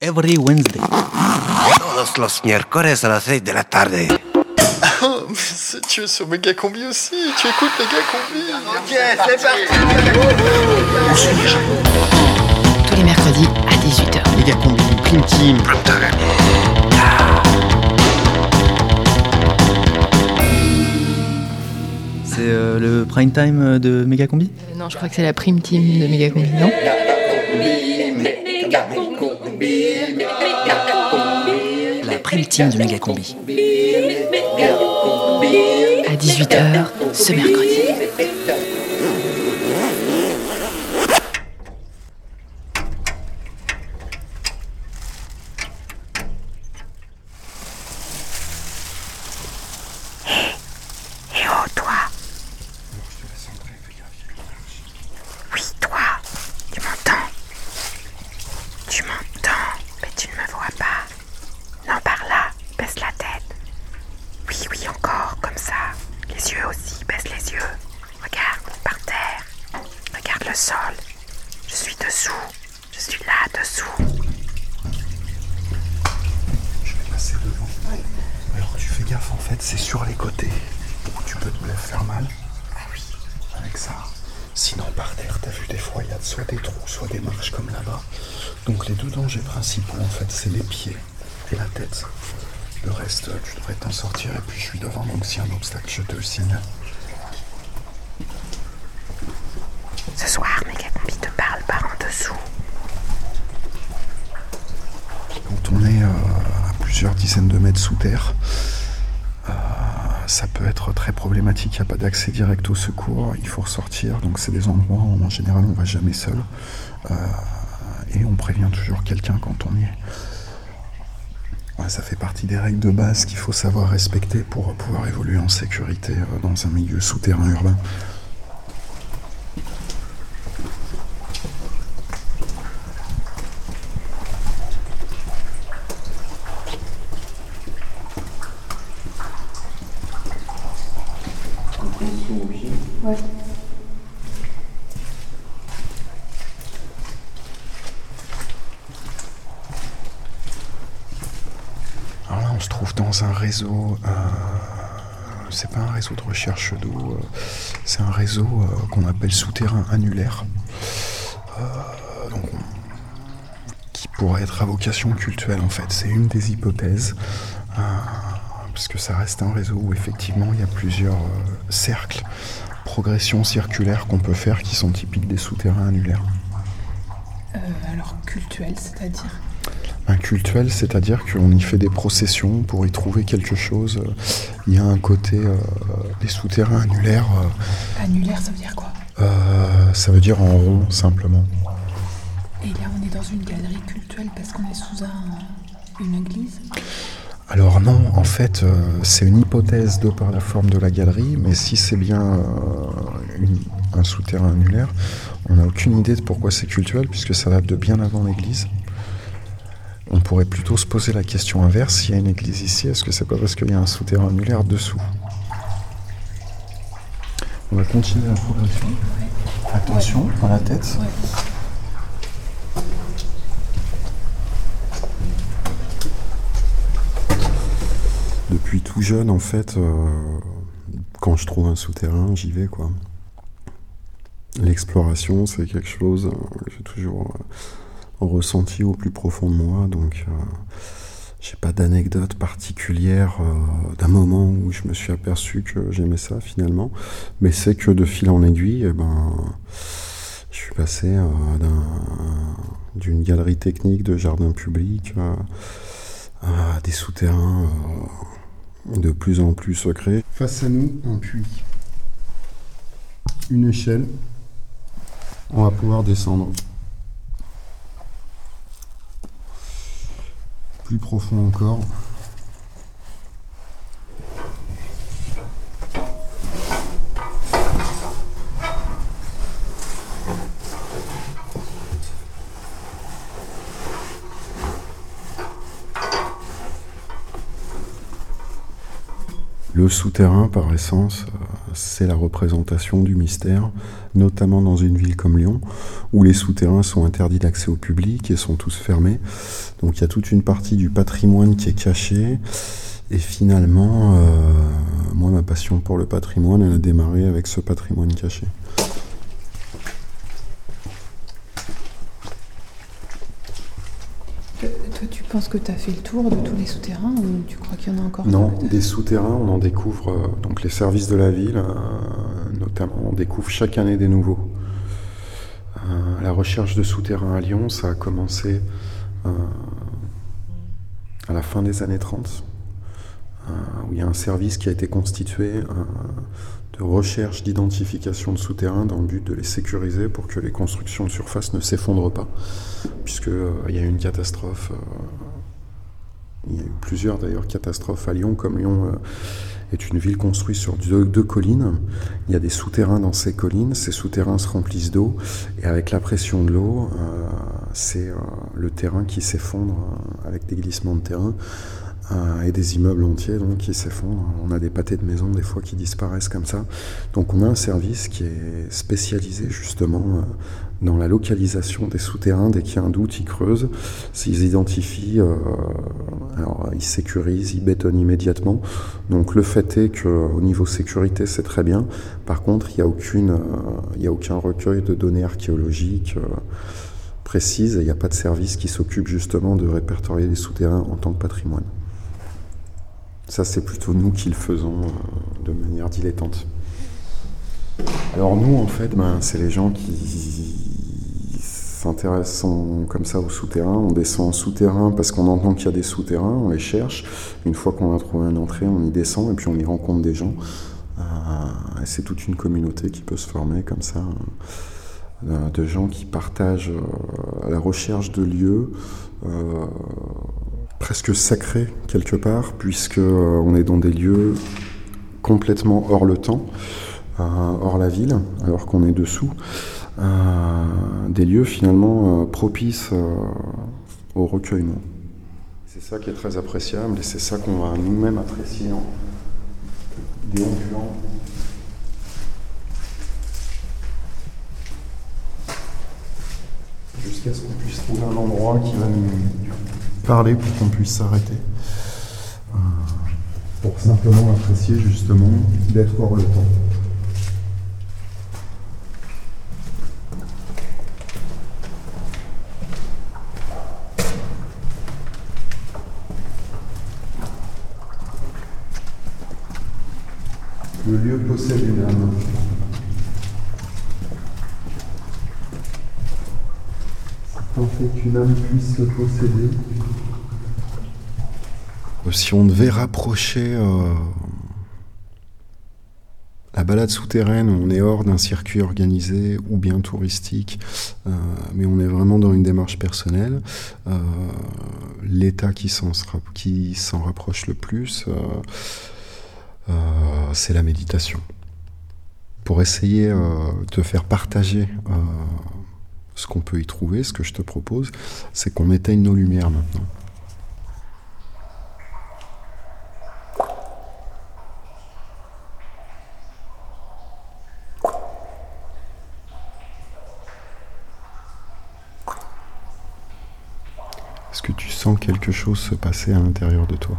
every Wednesday. Todos los miércoles a las 6 de la tarde. Oh, mais tu es sur Méga Combi aussi Tu écoutes Méga Combi Ok, c'est parti Tous les mercredis à 18h. Les gars combi, Prime Team. C'est euh, le prime time de Mega Combi? Euh, non, je crois que c'est la prime team de Méga Combi, non? La prime de Mega Combi. À 18h ce mercredi. Eh oh, toi Oui, toi Tu m'entends Tu m'entends Mais tu ne me vois pas. Non, par là, baisse la tête. Oui, oui, encore, comme ça. Les yeux aussi, baisse les yeux. Regarde, par terre. Regarde le sol. Je suis dessous. Je suis là, dessous. Je vais passer devant. Alors tu fais gaffe en fait, c'est sur les côtés. où Tu peux te faire mal. Ah oui. Avec ça. Sinon par terre, t'as vu des fois, il y a soit des trous, soit des marches comme là-bas. Donc les deux dangers principaux en fait, c'est les pieds et la tête. Le reste, tu devrais t'en sortir et puis je suis devant, donc s'il y a un obstacle, je te le signale. Ce soir, Megacombi te parle par en dessous. Quand on est euh, à plusieurs dizaines de mètres sous terre, euh, ça peut être très problématique. Il n'y a pas d'accès direct au secours. Il faut ressortir. Donc, c'est des endroits où, en général, on va jamais seul. Euh, et on prévient toujours quelqu'un quand on y est. Ça fait partie des règles de base qu'il faut savoir respecter pour pouvoir évoluer en sécurité euh, dans un milieu souterrain urbain. Alors là, on se trouve dans un euh, c'est pas un réseau de recherche d'eau, euh, c'est un réseau euh, qu'on appelle souterrain annulaire. Donc, on- qui pourrait être à vocation cultuelle en fait. C'est une des hypothèses. parce que ça reste un réseau où effectivement il y a plusieurs cercles, progressions circulaires qu'on peut faire qui sont typiques des souterrains annulaires. Alors cultuel, c'est-à-dire? Un cultuel, c'est-à-dire qu'on y fait des processions pour y trouver quelque chose. Il y a un côté euh, des souterrains annulaires, euh, annulaire, ça veut dire quoi? Euh, ça veut dire en rond simplement. Et là, on est dans une galerie cultuelle parce qu'on est sous un, une église? Alors non, en fait, euh, c'est une hypothèse de par la forme de la galerie, mais si c'est bien euh, une- un souterrain annulaire, on n'a aucune idée de pourquoi c'est cultuel, puisque ça date de bien avant l'église. On pourrait plutôt se poser la question inverse, s'il y a une église ici, est-ce que c'est pas parce qu'il y a un souterrain annulaire dessous? On va continuer la progression. Attention à la tête. Ouais. Depuis tout jeune, en fait, euh, quand je trouve un souterrain, j'y vais, quoi. L'exploration, c'est quelque chose euh, que j'ai toujours euh, ressenti au plus profond de moi, donc euh, j'ai pas d'anecdote particulière euh, d'un moment où je me suis aperçu que j'aimais ça finalement, mais c'est que de fil en aiguille, eh ben, je suis passé euh, d'un- d'une galerie technique de jardin public à des souterrains de plus en plus secrets. Face à nous, un puits. Une échelle. On va pouvoir descendre. Plus profond encore. Le souterrain, par essence, euh, c'est la représentation du mystère, notamment dans une ville comme Lyon, où les souterrains sont interdits d'accès au public et sont tous fermés. Donc il y a toute une partie du patrimoine qui est cachée. Et finalement, euh, moi, ma passion pour le patrimoine, elle a démarré avec ce patrimoine caché. Tu penses que tu as fait le tour de tous les souterrains ou tu crois qu'il y en a encore Non, des souterrains, on en découvre, euh, donc les services de la ville, euh, notamment, on découvre chaque année des nouveaux. Euh, la recherche de souterrains à Lyon, ça a commencé à la fin des années 30, euh, où il y a un service qui a été constitué recherche d'identification de souterrains dans le but de les sécuriser pour que les constructions de surface ne s'effondrent pas, puisque euh, y a eu une catastrophe. euh, il y a eu plusieurs d'ailleurs catastrophes à Lyon, comme Lyon euh, est une ville construite sur deux, collines. Il y a des souterrains dans ces collines, ces souterrains se remplissent d'eau, et avec la pression de l'eau, euh, c'est le terrain qui s'effondre avec des glissements de terrain. Et des immeubles entiers donc, qui s'effondrent. On a des pâtés de maisons des fois qui disparaissent comme ça. Donc on a un service qui est spécialisé justement euh, dans la localisation des souterrains. Dès qu'il y a un doute, ils creusent. S'ils identifient, euh, alors ils sécurisent, ils bétonnent immédiatement. Donc le fait est qu'au niveau sécurité, c'est très bien. Par contre, il n'y a, euh, a aucun recueil de données archéologiques. précises et il n'y a pas de service qui s'occupe justement de répertorier les souterrains en tant que patrimoine. Ça, c'est plutôt nous qui le faisons euh, de manière dilettante. Alors nous, en fait, ben, c'est les gens qui s'intéressent en- comme ça aux souterrains. On descend en souterrain parce qu'on entend qu'il y a des souterrains, on les cherche. Une fois qu'on a trouvé une entrée, on y descend et puis on y rencontre des gens. Euh, c'est toute une communauté qui peut se former comme ça, euh, de gens qui partagent euh, la recherche de lieux. Presque sacrés quelque part, puisque euh, on est dans des lieux complètement hors le temps, euh, hors la ville, alors qu'on est dessous. Euh, des lieux finalement propices au recueillement. C'est ça qui est très appréciable et c'est ça qu'on va nous-mêmes apprécier en déambulant. Jusqu'à ce qu'on puisse trouver un endroit qui va nous parler pour qu'on puisse s'arrêter. Euh, pour simplement apprécier justement d'être hors le temps. Le lieu possède une âme. Qu'une âme puisse posséder. Si on devait rapprocher euh, la balade souterraine, on est hors d'un circuit organisé ou bien touristique, euh, mais on est vraiment dans une démarche personnelle. Euh, L'état qui s'en rapproche le plus, c'est la méditation. Pour essayer euh, de faire partager ce qu'on peut y trouver, ce que je te propose, c'est qu'on éteigne nos lumières maintenant. Est-ce que tu sens quelque chose se passer à l'intérieur de toi?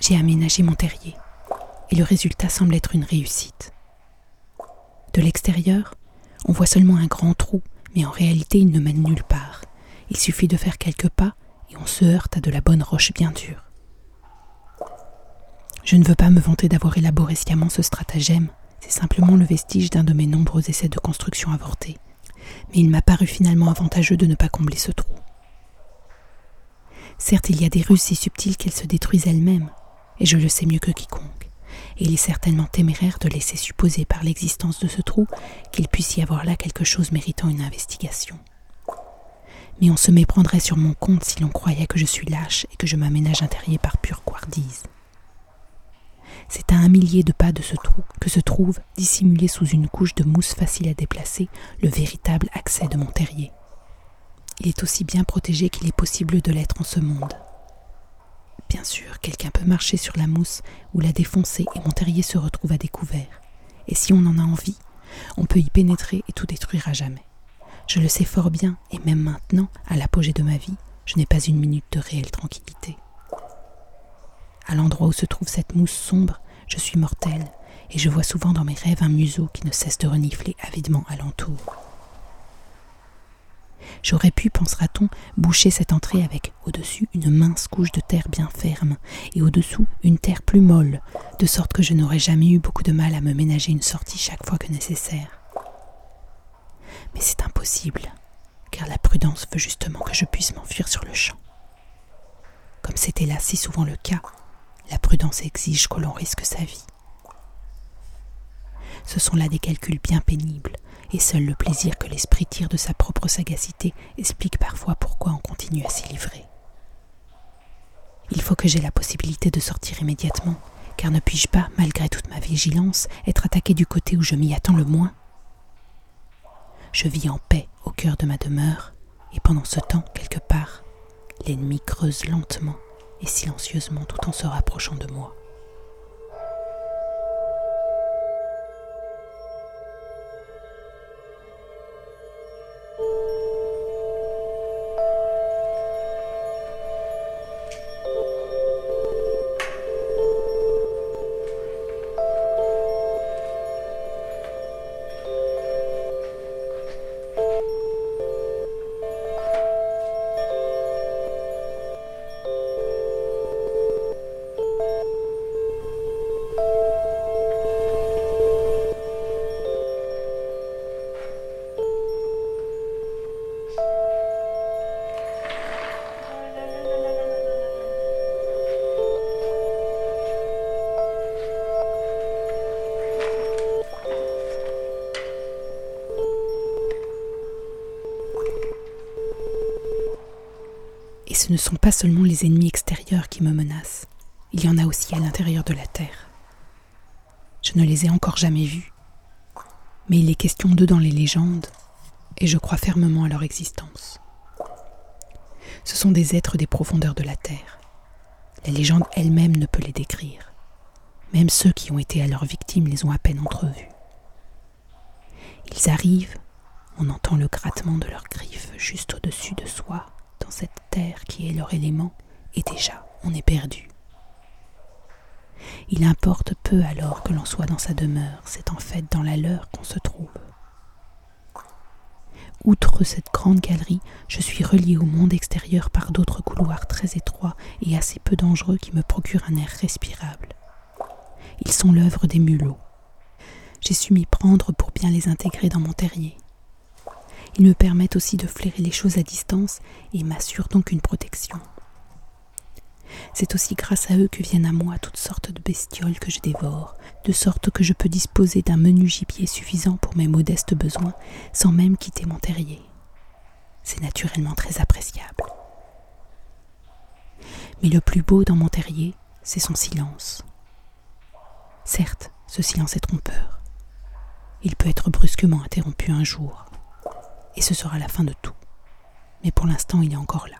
J'ai aménagé mon terrier et le résultat semble être une réussite. De l'extérieur, on voit seulement un grand trou, mais en réalité il ne mène nulle part. Il suffit de faire quelques pas et on se heurte à de la bonne roche bien dure. Je ne veux pas me vanter d'avoir élaboré sciemment ce stratagème, c'est simplement le vestige d'un de mes nombreux essais de construction avortés. Mais il m'a paru finalement avantageux de ne pas combler ce trou. Certes, il y a des ruses si subtiles qu'elles se détruisent elles-mêmes, et je le sais mieux que quiconque. Il est certainement téméraire de laisser supposer par l'existence de ce trou qu'il puisse y avoir là quelque chose méritant une investigation. Mais on se méprendrait sur mon compte si l'on croyait que je suis lâche et que je m'aménage un terrier par pure couardise. C'est à un millier de pas de ce trou que se trouve, dissimulé sous une couche de mousse facile à déplacer, le véritable accès de mon terrier. Il est aussi bien protégé qu'il est possible de l'être en ce monde. Bien sûr, quelqu'un peut marcher sur la mousse ou la défoncer et mon terrier se retrouve à découvert. Et si on en a envie, on peut y pénétrer et tout détruire à jamais. Je le sais fort bien, et même maintenant, à l'apogée de ma vie, je n'ai pas une minute de réelle tranquillité. À l'endroit où se trouve cette mousse sombre, je suis mortelle, et je vois souvent dans mes rêves un museau qui ne cesse de renifler avidement alentour. J'aurais pu, pensera-t-on, boucher cette entrée avec, au-dessus, une mince couche de terre bien ferme, et au-dessous, une terre plus molle, de sorte que je n'aurais jamais eu beaucoup de mal à me ménager une sortie chaque fois que nécessaire. Mais c'est impossible, car la prudence veut justement que je puisse m'enfuir sur le champ. Comme c'était là si souvent le cas, la prudence exige que l'on risque sa vie. Ce sont là des calculs bien pénibles, et seul le plaisir que l'esprit tire de sa propre sagacité explique parfois pourquoi on continue à s'y livrer. Il faut que j'aie la possibilité de sortir immédiatement, car ne puis-je pas, malgré toute ma vigilance, être attaqué du côté où je m'y attends le moins? Je vis en paix au cœur de ma demeure, et pendant ce temps, quelque part, l'ennemi creuse lentement et silencieusement tout en se rapprochant de moi. Ce ne sont pas seulement les ennemis extérieurs qui me menacent, il y en a aussi à l'intérieur de la Terre. Je ne les ai encore jamais vus, mais il est question d'eux dans les légendes, et je crois fermement à leur existence. Ce sont des êtres des profondeurs de la Terre. La légende elle-même ne peut les décrire. Même ceux qui ont été à leur victime les ont à peine entrevus. Ils arrivent, on entend le grattement de leurs griffes juste au-dessus de soi, dans cette qui est leur élément, et déjà on est perdu. Il importe peu alors que l'on soit dans sa demeure, c'est en fait dans la leur qu'on se trouve. Outre cette grande galerie, je suis relié au monde extérieur par d'autres couloirs très étroits et assez peu dangereux qui me procurent un air respirable. Ils sont l'œuvre des mulots. J'ai su m'y prendre pour bien les intégrer dans mon terrier. Ils me permettent aussi de flairer les choses à distance et m'assurent donc une protection. C'est aussi grâce à eux que viennent à moi toutes sortes de bestioles que je dévore, de sorte que je peux disposer d'un menu gibier suffisant pour mes modestes besoins sans même quitter mon terrier. C'est naturellement très appréciable. Mais le plus beau dans mon terrier, c'est son silence. Certes, ce silence est trompeur. Il peut être brusquement interrompu un jour, et ce sera la fin de tout. Mais pour l'instant, il est encore là.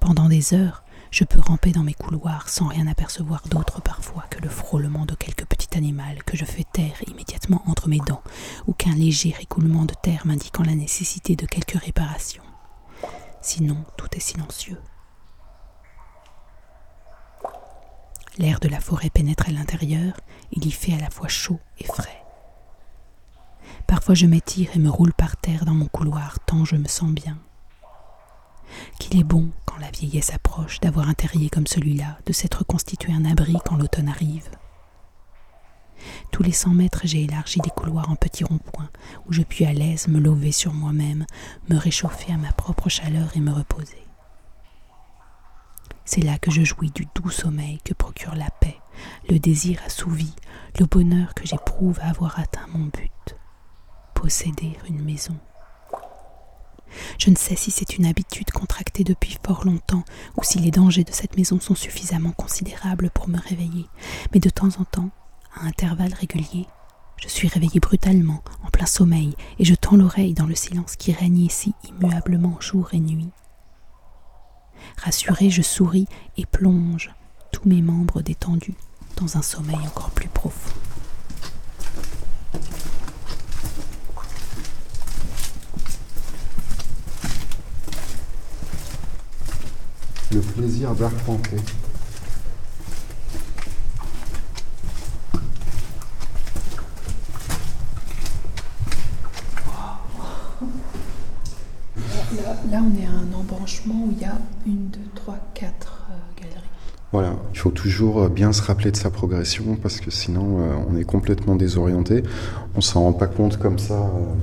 Pendant des heures, je peux ramper dans mes couloirs sans rien apercevoir d'autre parfois que le frôlement de quelque petit animal que je fais taire immédiatement entre mes dents, ou qu'un léger écoulement de terre m'indiquant la nécessité de quelque réparation. Sinon, tout est silencieux. L'air de la forêt pénètre à l'intérieur, il y fait à la fois chaud et frais. Parfois je m'étire et me roule par terre dans mon couloir tant je me sens bien. Qu'il est bon, quand la vieillesse approche, d'avoir un terrier comme celui-là, de s'être constitué un abri quand l'automne arrive. Tous les cent mètres, j'ai élargi des couloirs en petits ronds-points, où je puis à l'aise me lever sur moi-même, me réchauffer à ma propre chaleur et me reposer. C'est là que je jouis du doux sommeil que procure la paix, le désir assouvi, le bonheur que j'éprouve à avoir atteint mon but posséder une maison. Je ne sais si c'est une habitude contractée depuis fort longtemps ou si les dangers de cette maison sont suffisamment considérables pour me réveiller, mais de temps en temps, à intervalles réguliers, je suis réveillé brutalement, en plein sommeil, et je tends l'oreille dans le silence qui règne ici immuablement jour et nuit. Rassurée, je souris et plonge tous mes membres détendus dans un sommeil encore plus profond. Le plaisir d'arpenter. Là, là, on est à un embranchement où il y a une, deux, trois, quatre euh, galeries. Voilà, il faut toujours euh, bien se rappeler de sa progression parce que sinon euh, on est complètement désorienté. On s'en rend pas compte comme ça, euh,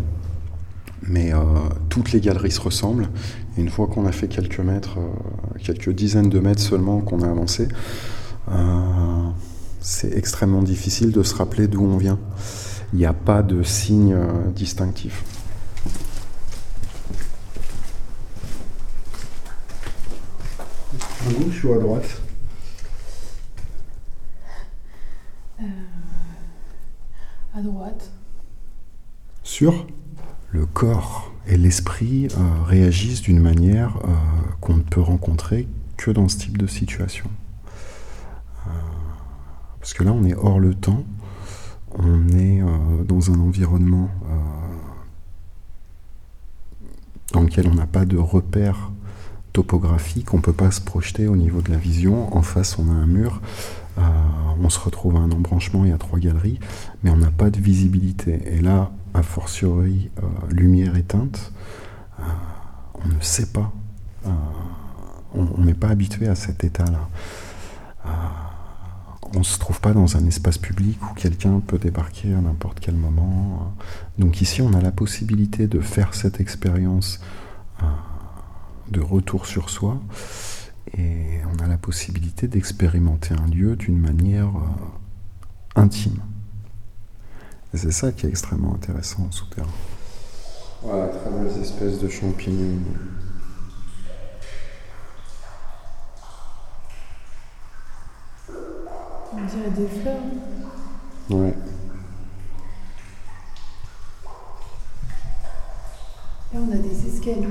mais euh, toutes les galeries se ressemblent. Et une fois qu'on a fait quelques mètres, euh, quelques dizaines de mètres seulement qu'on a avancé, euh, c'est extrêmement difficile de se rappeler d'où on vient. Il n'y a pas de signe euh, distinctif. À gauche ou à droite? À droite. Sûr Le corps et l'esprit euh, réagissent d'une manière euh, qu'on ne peut rencontrer que dans ce type de situation. Euh, parce que là, on est hors le temps, on est dans un environnement dans lequel on n'a pas de repères topographiques, on ne peut pas se projeter au niveau de la vision. En face, on a un mur, on se retrouve à un embranchement, y a trois galeries, mais on n'a pas de visibilité. Et là, a fortiori, euh, lumière éteinte, euh, on ne sait pas. euh, on n'est pas habitué à cet état-là. On ne se trouve pas dans un espace public où quelqu'un peut débarquer à n'importe quel moment. Donc ici, on a la possibilité de faire cette expérience de retour sur soi et on a la possibilité d'expérimenter un lieu d'une manière intime. Et c'est ça qui est extrêmement intéressant en souterrain. Voilà, très belles espèces de champignons. On dirait des fleurs. Ouais. Là, on a des escaliers.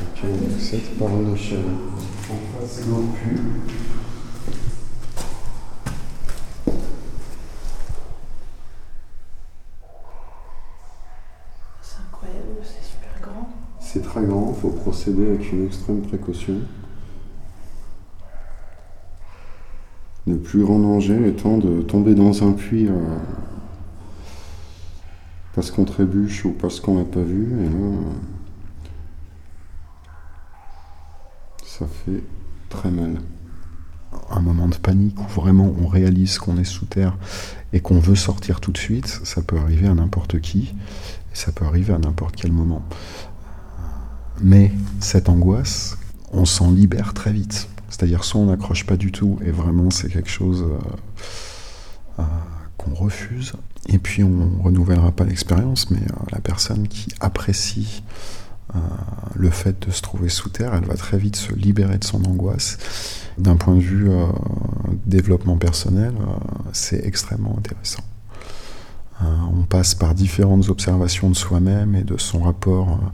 Ok, donc cette par une échelle. C'est incroyable, c'est super grand. C'est très grand, il faut procéder avec une extrême précaution. Le plus grand danger étant de tomber dans un puits euh, parce qu'on trébuche ou parce qu'on l'a pas vu. Et là, euh, ça fait très mal. Un moment de panique où vraiment on réalise qu'on est sous terre et qu'on veut sortir tout de suite, ça peut arriver à n'importe qui et ça peut arriver à n'importe quel moment. Mais cette angoisse, on s'en libère très vite. C'est-à-dire soit on n'accroche pas du tout et vraiment c'est quelque chose euh, euh, qu'on refuse, et puis on renouvellera pas l'expérience, mais euh, la personne qui apprécie euh, le fait de se trouver sous terre, elle va très vite se libérer de son angoisse. D'un point de vue euh, développement personnel, euh, c'est extrêmement intéressant. Euh, on passe par différentes observations de soi-même et de son rapport euh,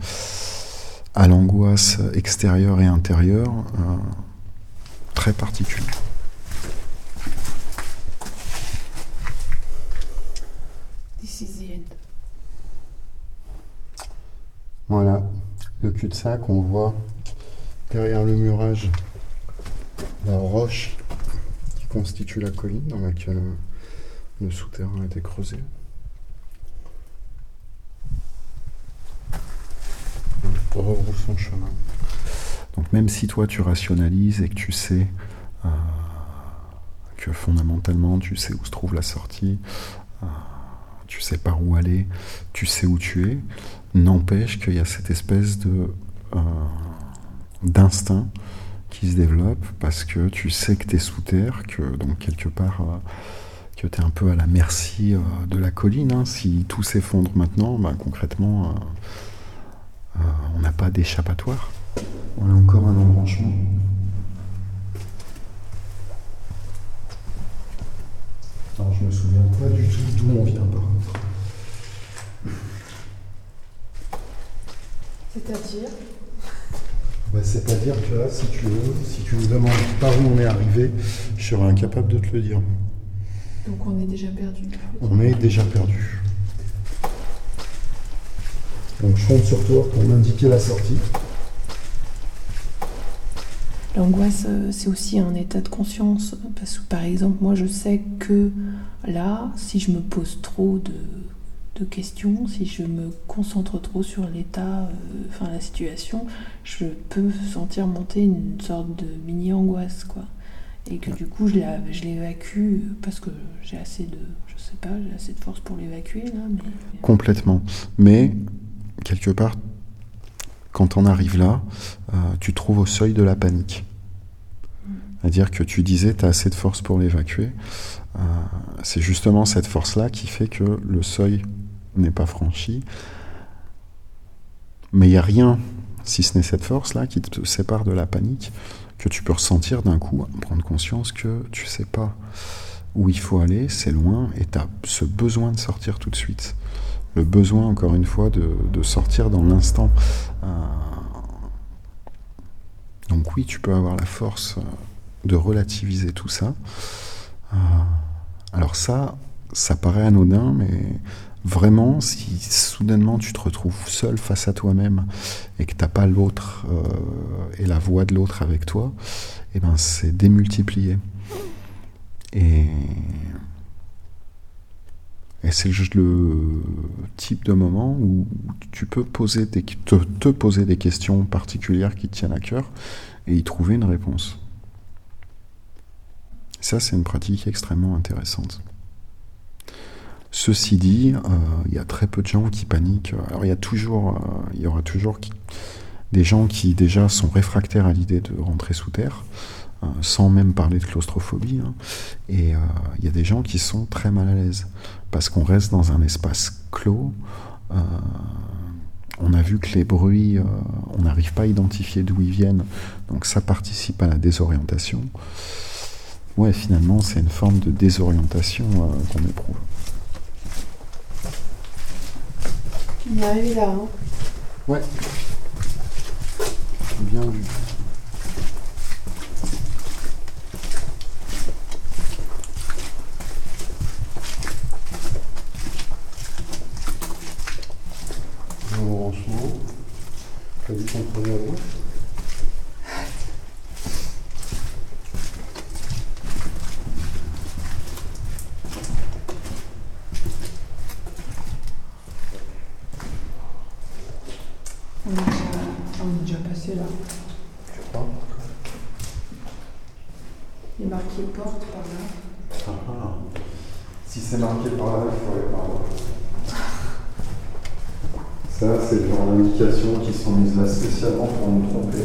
à l'angoisse extérieure et intérieure, euh, très particulier. This is the end. Voilà, le cul-de-sac, on voit derrière le murage la roche qui constitue la colline dans laquelle euh, le souterrain a été creusé. On rebrousse son chemin. Donc même si toi tu rationalises et que tu sais euh, que fondamentalement tu sais où se trouve la sortie, euh, tu sais par où aller, tu sais où tu es, n'empêche qu'il y a cette espèce de euh, d'instinct qui se développe parce que tu sais que tu es sous terre, que donc quelque part euh, que tu es un peu à la merci euh, de la colline. hein. Si tout s'effondre maintenant, bah, concrètement, euh, euh, on n'a pas d'échappatoire. On a encore un embranchement. Alors je me souviens pas du tout d'où on vient par contre. C'est-à-dire Bah, C'est-à-dire que là, si tu veux, si tu me demandes par où on est arrivé, je serais incapable de te le dire. Donc on est déjà perdu. On est déjà perdu. Donc je compte sur toi pour m'indiquer la sortie. L'angoisse, euh, c'est aussi un état de conscience. Parce que, par exemple, moi, je sais que là, si je me pose trop de, de questions, si je me concentre trop sur l'état, euh, enfin la situation, je peux sentir monter une sorte de mini-angoisse, quoi. Et que du coup, je l'évacue parce que j'ai assez de, je sais pas, j'ai assez de force pour l'évacuer, là. Mais... Complètement. Mais, quelque part, quand on arrive là, euh, tu trouves au seuil de la panique. C'est-à-dire que tu disais, tu as assez de force pour l'évacuer. Euh, c'est justement cette force-là qui fait que le seuil n'est pas franchi. Mais il n'y a rien, si ce n'est cette force-là, qui te sépare de la panique, que tu peux ressentir d'un coup, prendre conscience que tu sais pas où il faut aller, c'est loin, et tu as ce besoin de sortir tout de suite. Le besoin, encore une fois, de, de sortir dans l'instant. Euh, donc oui, tu peux avoir la force euh, de relativiser tout ça. Euh, alors ça, ça paraît anodin, mais vraiment, si soudainement tu te retrouves seul face à toi-même et que t'as pas l'autre euh, et la voix de l'autre avec toi, eh ben c'est démultiplié. Et, et c'est le type de moment où tu peux poser des, te, te poser des questions particulières qui te tiennent à cœur et y trouver une réponse. Ça, c'est une pratique extrêmement intéressante. Ceci dit, euh, il y a très peu de gens qui paniquent. Alors, il y a toujours, euh, il y aura toujours des gens qui déjà sont réfractaires à l'idée de rentrer sous terre, euh, sans même parler de claustrophobie. hein. Et il y a des gens qui sont très mal à l'aise parce qu'on reste dans un espace clos. on a vu que les bruits, on n'arrive pas à identifier d'où ils viennent, donc ça participe à la désorientation. Ouais, finalement, c'est une forme de désorientation qu'on éprouve. On est arrivé là, hein. Ouais. Bien vu. Bon branchement. T'as qu'on prenait à On est déjà, on est déjà passé là. Je crois. Il est marqué porte par là. Ah, ah. Si c'est marqué par là, il faut aller par là. Ça, c'est le genre d'indications qui sont mises là spécialement pour nous tromper.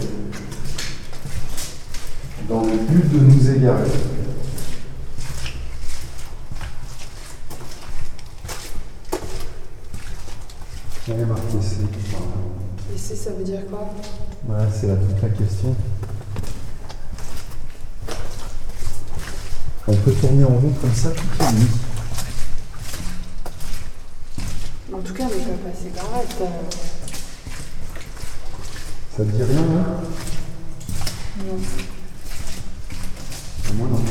Dans le but de nous égarer. Marqué C. Et c'est, ça veut dire quoi? Ouais, c'est là toute la question. On peut tourner en rond comme ça toute la nuit. En tout cas, t'as- Ça te dit rien, là Non. Moi non.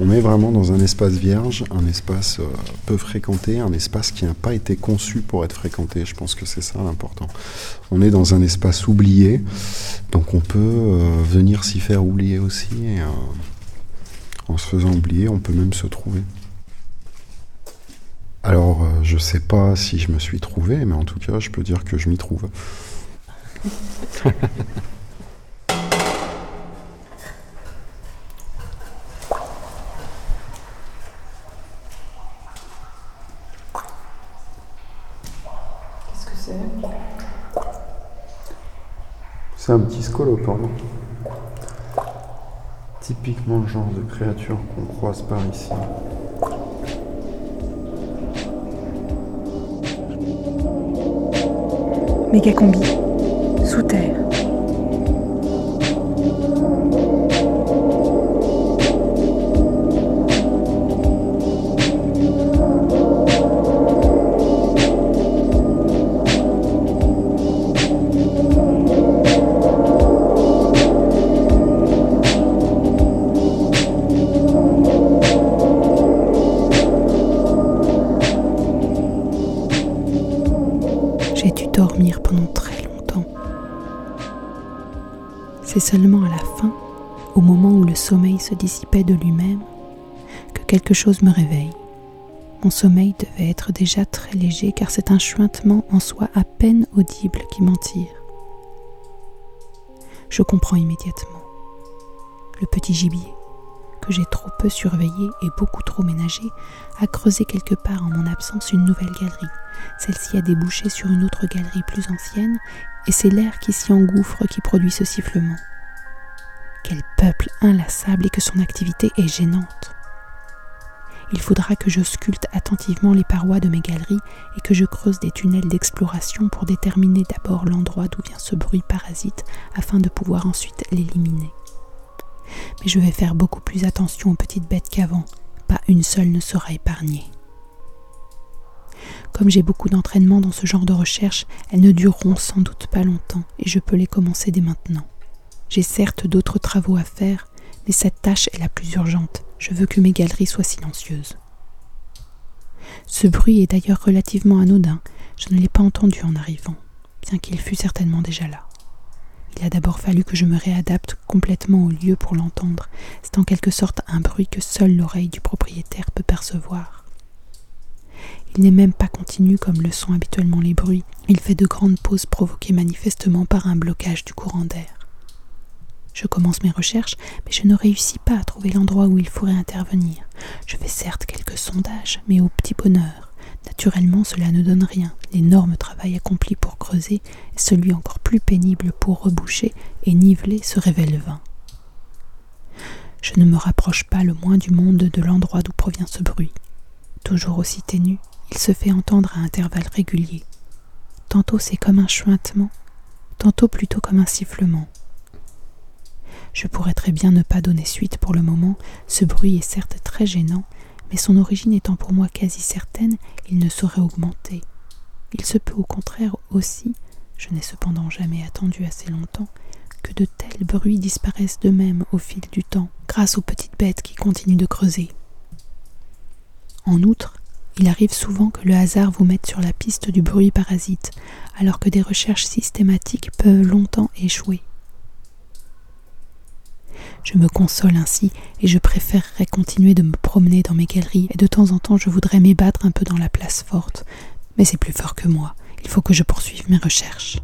On est vraiment dans un espace vierge, un espace euh, peu fréquenté, un espace qui n'a pas été conçu pour être fréquenté. Je pense que c'est ça l'important. On est dans un espace oublié, donc on peut euh, venir s'y faire oublier aussi. Et, euh, en se faisant oublier, on peut même se trouver. Alors, euh, je sais pas si je me suis trouvé, mais en tout cas, je peux dire que je m'y trouve. Qu'est-ce que c'est? C'est un petit scolopendre. Typiquement le genre de créature qu'on croise par ici. Mégacombi, sous terre. C'est seulement à la fin, au moment où le sommeil se dissipait de lui-même, que quelque chose me réveille. Mon sommeil devait être déjà très léger car c'est un chuintement en soi à peine audible qui m'en. Je comprends immédiatement. Le petit gibier, que j'ai trop peu surveillé et beaucoup trop ménagé, a creusé quelque part en mon absence une nouvelle galerie. Celle-ci a débouché sur une autre galerie plus ancienne, et c'est l'air qui s'y engouffre qui produit ce sifflement. Quel peuple inlassable et que son activité est gênante. Il faudra que je sculpte attentivement les parois de mes galeries et que je creuse des tunnels d'exploration pour déterminer d'abord l'endroit d'où vient ce bruit parasite afin de pouvoir ensuite l'éliminer. Mais je vais faire beaucoup plus attention aux petites bêtes qu'avant, pas une seule ne sera épargnée. Comme j'ai beaucoup d'entraînement dans ce genre de recherche, elles ne dureront sans doute pas longtemps et je peux les commencer dès maintenant. J'ai certes d'autres travaux à faire, mais cette tâche est la plus urgente. Je veux que mes galeries soient silencieuses. Ce bruit est d'ailleurs relativement anodin. Je ne l'ai pas entendu en arrivant, bien qu'il fût certainement déjà là. Il a d'abord fallu que je me réadapte complètement au lieu pour l'entendre. C'est en quelque sorte un bruit que seule l'oreille du propriétaire peut percevoir. Il n'est même pas continu comme le sont habituellement les bruits. Il fait de grandes pauses provoquées manifestement par un blocage du courant d'air. Je commence mes recherches, mais je ne réussis pas à trouver l'endroit où il faudrait intervenir. Je fais certes quelques sondages, mais au petit bonheur. Naturellement, cela ne donne rien. L'énorme travail accompli pour creuser et celui encore plus pénible pour reboucher et niveler se révèle vain. Je ne me rapproche pas le moins du monde de l'endroit d'où provient ce bruit. Toujours aussi ténu, il se fait entendre à intervalles réguliers. Tantôt c'est comme un chuintement, tantôt plutôt comme un sifflement. Je pourrais très bien ne pas donner suite pour le moment, ce bruit est certes très gênant, mais son origine étant pour moi quasi certaine, il ne saurait augmenter. Il se peut au contraire aussi, je n'ai cependant jamais attendu assez longtemps, que de tels bruits disparaissent d'eux-mêmes au fil du temps, grâce aux petites bêtes qui continuent de creuser. En outre, il arrive souvent que le hasard vous mette sur la piste du bruit parasite, alors que des recherches systématiques peuvent longtemps échouer. Je me console ainsi et je préférerais continuer de me promener dans mes galeries et de temps en temps je voudrais m'ébattre un peu dans la place forte. Mais c'est plus fort que moi. Il faut que je poursuive mes recherches.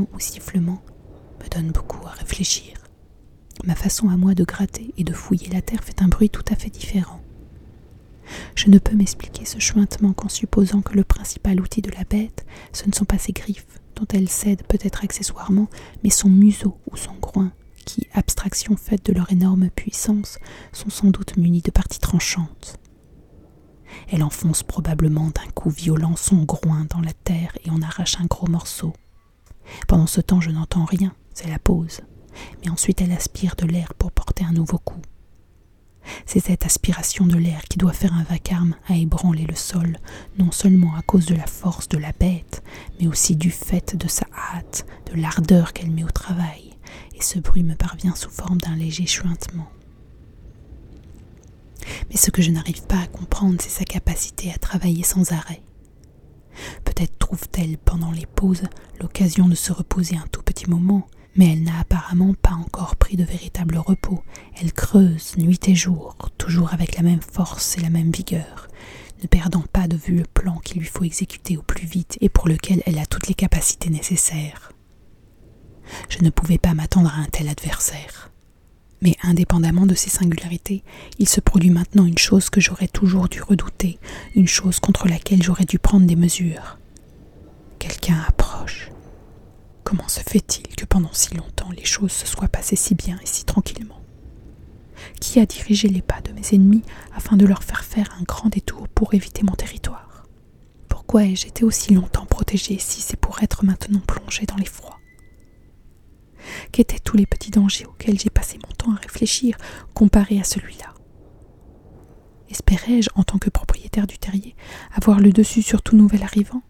Ou sifflement, me donne beaucoup à réfléchir. Ma façon à moi de gratter et de fouiller la terre fait un bruit tout à fait différent. Je ne peux m'expliquer ce chuintement qu'en supposant que le principal outil de la bête, ce ne sont pas ses griffes, dont elle cède peut-être accessoirement, mais son museau ou son groin, qui, abstraction faite de leur énorme puissance, sont sans doute munis de parties tranchantes. Elle enfonce probablement d'un coup violent son groin dans la terre et en arrache un gros morceau. Pendant ce temps, je n'entends rien, c'est la pause. Mais ensuite, elle aspire de l'air pour porter un nouveau coup. C'est cette aspiration de l'air qui doit faire un vacarme à ébranler le sol, non seulement à cause de la force de la bête, mais aussi du fait de sa hâte, de l'ardeur qu'elle met au travail, et ce bruit me parvient sous forme d'un léger chuintement. Mais ce que je n'arrive pas à comprendre, c'est sa capacité à travailler sans arrêt. Peut-être trouve-t-elle pendant les pauses l'occasion de se reposer un tout petit moment, mais elle n'a apparemment pas encore pris de véritable repos. Elle creuse nuit et jour, toujours avec la même force et la même vigueur, ne perdant pas de vue le plan qu'il lui faut exécuter au plus vite et pour lequel elle a toutes les capacités nécessaires. Je ne pouvais pas m'attendre à un tel adversaire. Mais indépendamment de ses singularités, il se produit maintenant une chose que j'aurais toujours dû redouter, une chose contre laquelle j'aurais dû prendre des mesures. Quelqu'un approche. Comment se fait-il que pendant si longtemps les choses se soient passées si bien et si tranquillement? Qui a dirigé les pas de mes ennemis afin de leur faire faire un grand détour pour éviter mon territoire? Pourquoi ai-je été aussi longtemps protégé si c'est pour être maintenant plongé dans l'effroi? Qu'étaient tous les petits dangers auxquels j'ai passé mon temps à réfléchir comparés à celui-là Espérais-je, en tant que propriétaire du terrier, avoir le dessus sur tout nouvel arrivant?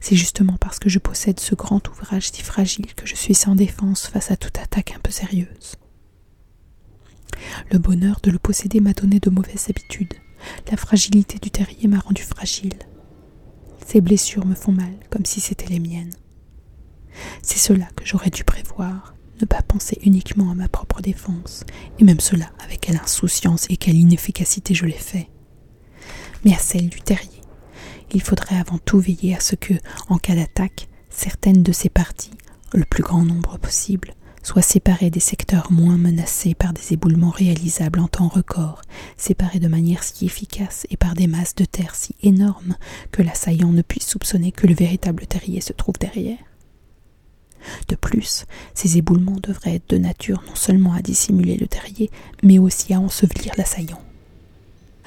C'est justement parce que je possède ce grand ouvrage si fragile que je suis sans défense face à toute attaque un peu sérieuse. Le bonheur de le posséder m'a donné de mauvaises habitudes. La fragilité du terrier m'a rendu fragile. Ses blessures me font mal, comme si c'étaient les miennes. C'est cela que j'aurais dû prévoir, ne pas penser uniquement à ma propre défense, et même cela avec quelle insouciance et quelle inefficacité je l'ai fait, mais à celle du terrier il faudrait avant tout veiller à ce que, en cas d'attaque, certaines de ces parties, le plus grand nombre possible, soient séparées des secteurs moins menacés par des éboulements réalisables en temps record, séparées de manière si efficace et par des masses de terre si énormes que l'assaillant ne puisse soupçonner que le véritable terrier se trouve derrière. De plus, ces éboulements devraient être de nature non seulement à dissimuler le terrier, mais aussi à ensevelir l'assaillant.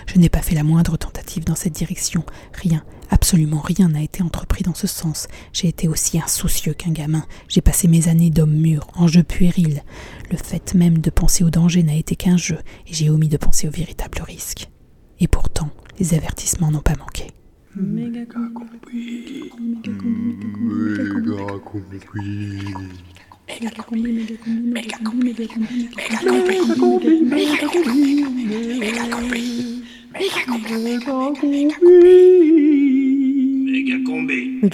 Je n'ai pas fait la moindre tentative dans cette direction, rien, Absolument rien n'a été entrepris dans ce sens. J'ai été aussi insoucieux qu'un gamin. J'ai passé mes années d'homme mûr, en jeu puéril. Le fait même de penser au danger n'a été qu'un jeu, et j'ai omis de penser au véritable risque. Et pourtant, les avertissements n'ont pas manqué. Méga